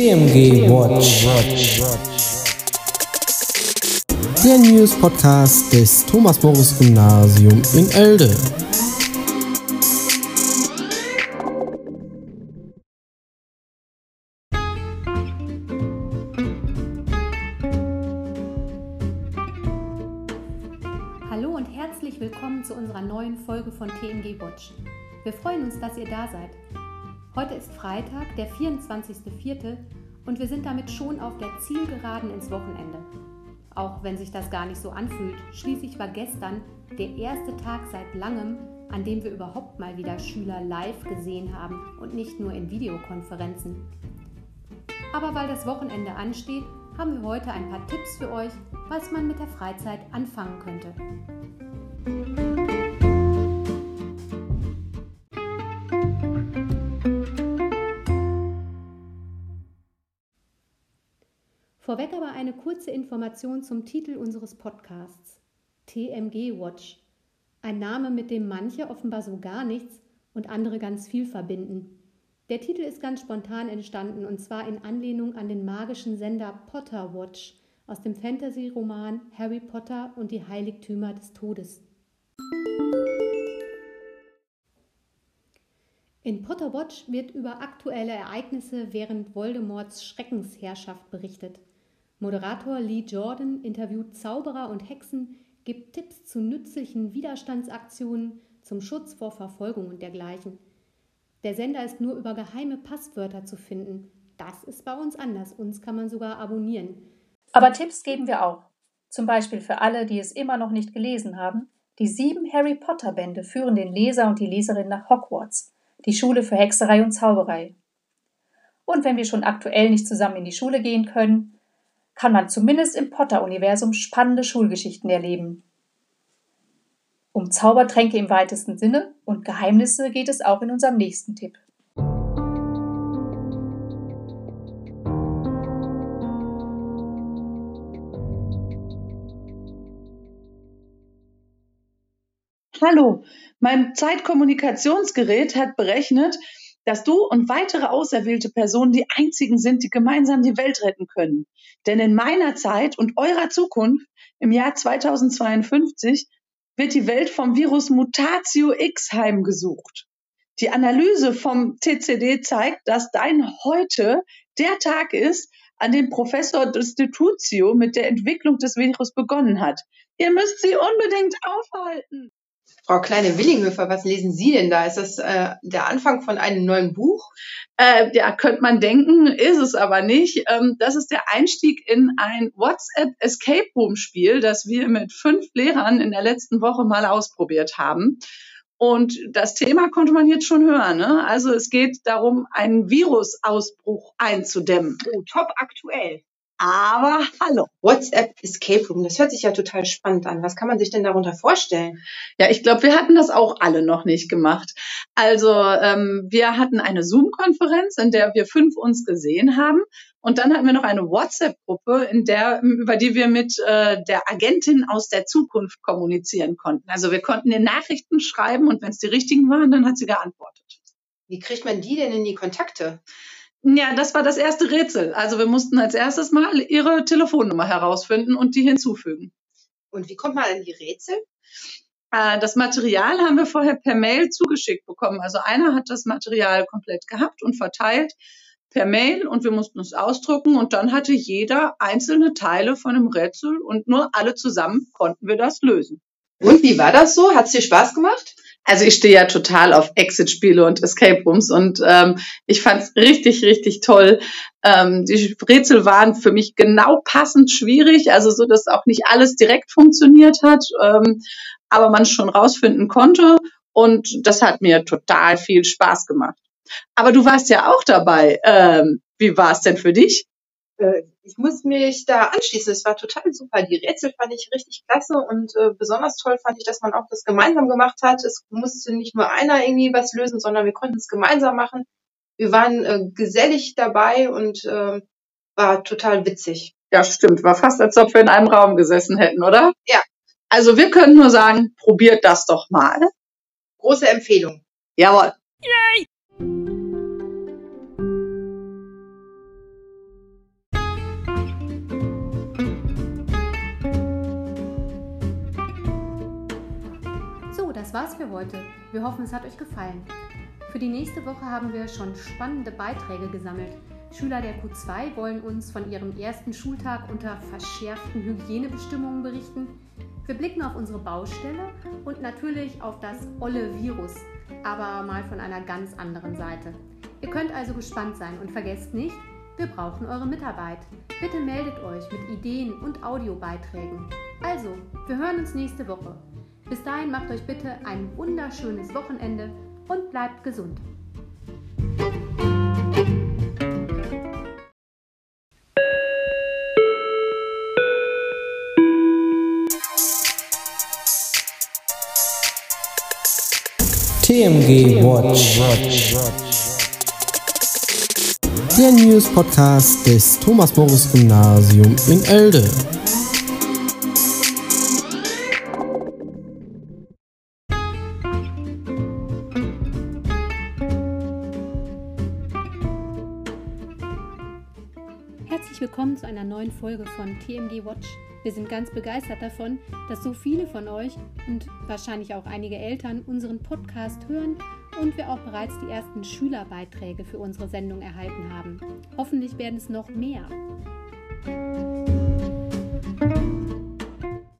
TMG Watch. Der News Podcast des Thomas Morris Gymnasium in Elde. Hallo und herzlich willkommen zu unserer neuen Folge von TMG Watch. Wir freuen uns, dass ihr da seid. Heute ist Freitag, der 24.04. und wir sind damit schon auf der Zielgeraden ins Wochenende. Auch wenn sich das gar nicht so anfühlt, schließlich war gestern der erste Tag seit langem, an dem wir überhaupt mal wieder Schüler live gesehen haben und nicht nur in Videokonferenzen. Aber weil das Wochenende ansteht, haben wir heute ein paar Tipps für euch, was man mit der Freizeit anfangen könnte. Vorweg aber eine kurze Information zum Titel unseres Podcasts. TMG Watch. Ein Name, mit dem manche offenbar so gar nichts und andere ganz viel verbinden. Der Titel ist ganz spontan entstanden und zwar in Anlehnung an den magischen Sender Potter Watch aus dem Fantasy-Roman Harry Potter und die Heiligtümer des Todes. In Potter Watch wird über aktuelle Ereignisse während Voldemorts Schreckensherrschaft berichtet. Moderator Lee Jordan interviewt Zauberer und Hexen, gibt Tipps zu nützlichen Widerstandsaktionen, zum Schutz vor Verfolgung und dergleichen. Der Sender ist nur über geheime Passwörter zu finden. Das ist bei uns anders. Uns kann man sogar abonnieren. Aber Tipps geben wir auch. Zum Beispiel für alle, die es immer noch nicht gelesen haben. Die sieben Harry Potter Bände führen den Leser und die Leserin nach Hogwarts, die Schule für Hexerei und Zauberei. Und wenn wir schon aktuell nicht zusammen in die Schule gehen können, kann man zumindest im Potter-Universum spannende Schulgeschichten erleben. Um Zaubertränke im weitesten Sinne und Geheimnisse geht es auch in unserem nächsten Tipp. Hallo, mein Zeitkommunikationsgerät hat berechnet, dass du und weitere auserwählte Personen die einzigen sind, die gemeinsam die Welt retten können. Denn in meiner Zeit und eurer Zukunft im Jahr 2052 wird die Welt vom Virus Mutatio X heimgesucht. Die Analyse vom TCD zeigt, dass dein heute der Tag ist, an dem Professor Destitutio mit der Entwicklung des Virus begonnen hat. Ihr müsst sie unbedingt aufhalten. Frau Kleine-Willinghöfer, was lesen Sie denn da? Ist das äh, der Anfang von einem neuen Buch? Äh, ja, könnte man denken, ist es aber nicht. Ähm, das ist der Einstieg in ein WhatsApp Escape Room Spiel, das wir mit fünf Lehrern in der letzten Woche mal ausprobiert haben. Und das Thema konnte man jetzt schon hören. Ne? Also es geht darum, einen Virusausbruch einzudämmen. Oh, top aktuell. Aber hallo. WhatsApp Escape Room, das hört sich ja total spannend an. Was kann man sich denn darunter vorstellen? Ja, ich glaube, wir hatten das auch alle noch nicht gemacht. Also ähm, wir hatten eine Zoom-Konferenz, in der wir fünf uns gesehen haben. Und dann hatten wir noch eine WhatsApp-Gruppe, in der, über die wir mit äh, der Agentin aus der Zukunft kommunizieren konnten. Also wir konnten ihr Nachrichten schreiben und wenn es die richtigen waren, dann hat sie geantwortet. Wie kriegt man die denn in die Kontakte? Ja, das war das erste Rätsel. Also wir mussten als erstes mal ihre Telefonnummer herausfinden und die hinzufügen. Und wie kommt man an die Rätsel? Äh, das Material haben wir vorher per Mail zugeschickt bekommen. Also einer hat das Material komplett gehabt und verteilt per Mail und wir mussten es ausdrucken und dann hatte jeder einzelne Teile von einem Rätsel und nur alle zusammen konnten wir das lösen. Und wie war das so? Hat es dir Spaß gemacht? Also ich stehe ja total auf Exit-Spiele und Escape Rooms und ähm, ich fand es richtig, richtig toll. Ähm, die Rätsel waren für mich genau passend schwierig, also so, dass auch nicht alles direkt funktioniert hat, ähm, aber man schon rausfinden konnte und das hat mir total viel Spaß gemacht. Aber du warst ja auch dabei. Ähm, wie war es denn für dich? Äh, ich muss mich da anschließen. Es war total super. Die Rätsel fand ich richtig klasse und äh, besonders toll fand ich, dass man auch das gemeinsam gemacht hat. Es musste nicht nur einer irgendwie was lösen, sondern wir konnten es gemeinsam machen. Wir waren äh, gesellig dabei und äh, war total witzig. Ja, stimmt. War fast, als ob wir in einem Raum gesessen hätten, oder? Ja. Also wir können nur sagen, probiert das doch mal. Große Empfehlung. Jawohl. Das war's für heute. Wir hoffen, es hat euch gefallen. Für die nächste Woche haben wir schon spannende Beiträge gesammelt. Schüler der Q2 wollen uns von ihrem ersten Schultag unter verschärften Hygienebestimmungen berichten. Wir blicken auf unsere Baustelle und natürlich auf das olle Virus, aber mal von einer ganz anderen Seite. Ihr könnt also gespannt sein und vergesst nicht, wir brauchen eure Mitarbeit. Bitte meldet euch mit Ideen und Audiobeiträgen. Also, wir hören uns nächste Woche. Bis dahin macht euch bitte ein wunderschönes Wochenende und bleibt gesund. TMG Watch. Der News Podcast des Thomas Morris Gymnasium in Elde. Willkommen zu einer neuen Folge von TMG Watch. Wir sind ganz begeistert davon, dass so viele von euch und wahrscheinlich auch einige Eltern unseren Podcast hören und wir auch bereits die ersten Schülerbeiträge für unsere Sendung erhalten haben. Hoffentlich werden es noch mehr.